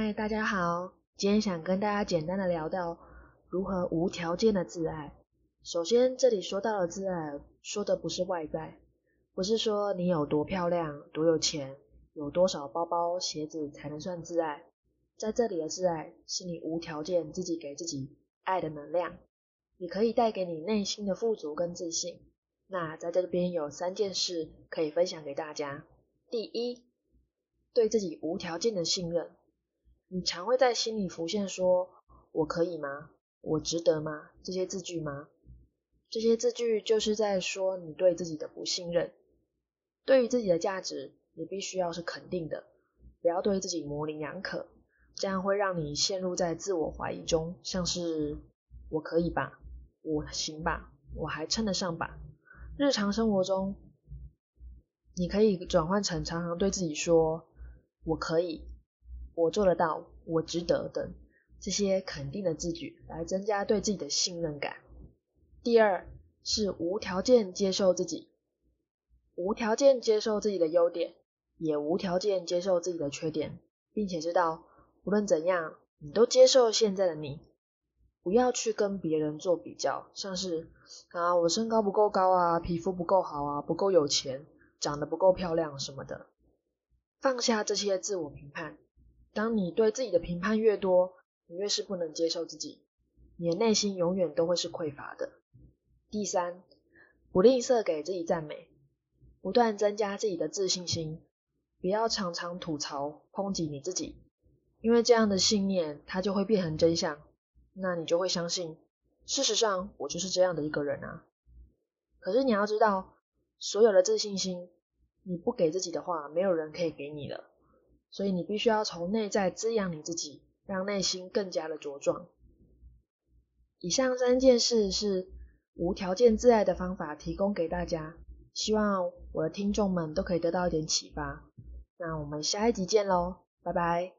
嗨，大家好，今天想跟大家简单的聊到如何无条件的自爱。首先，这里说到的自爱，说的不是外在，不是说你有多漂亮、多有钱、有多少包包、鞋子才能算自爱。在这里的自爱，是你无条件自己给自己爱的能量，也可以带给你内心的富足跟自信。那在这边有三件事可以分享给大家。第一，对自己无条件的信任。你常会在心里浮现说：“我可以吗？我值得吗？”这些字句吗？这些字句就是在说你对自己的不信任，对于自己的价值，你必须要是肯定的，不要对自己模棱两可，这样会让你陷入在自我怀疑中，像是我可以吧，我行吧，我还称得上吧。日常生活中，你可以转换成常常对自己说我可以，我做得到，我值得等这些肯定的字句，来增加对自己的信任感。第二是无条件接受自己，无条件接受自己的优点，也无条件接受自己的缺点，并且知道无论怎样，你都接受现在的你，不要去跟别人做比较，像是啊我身高不够高啊，皮肤不够好啊，不够有钱，长得不够漂亮什么的，放下这些自我评判。当你对自己的评判越多，你越是不能接受自己，你的内心永远都会是匮乏的。第三，不吝啬给自己赞美，不断增加自己的自信心，不要常常吐槽抨击你自己，因为这样的信念它就会变成真相，那你就会相信，事实上我就是这样的一个人啊。可是你要知道，所有的自信心，你不给自己的话，没有人可以给你了，所以你必须要从内在滋养你自己，让内心更加的茁壮。以上三件事是。无条件自爱的方法提供给大家，希望我的听众们都可以得到一点启发。那我们下一集见喽，拜拜。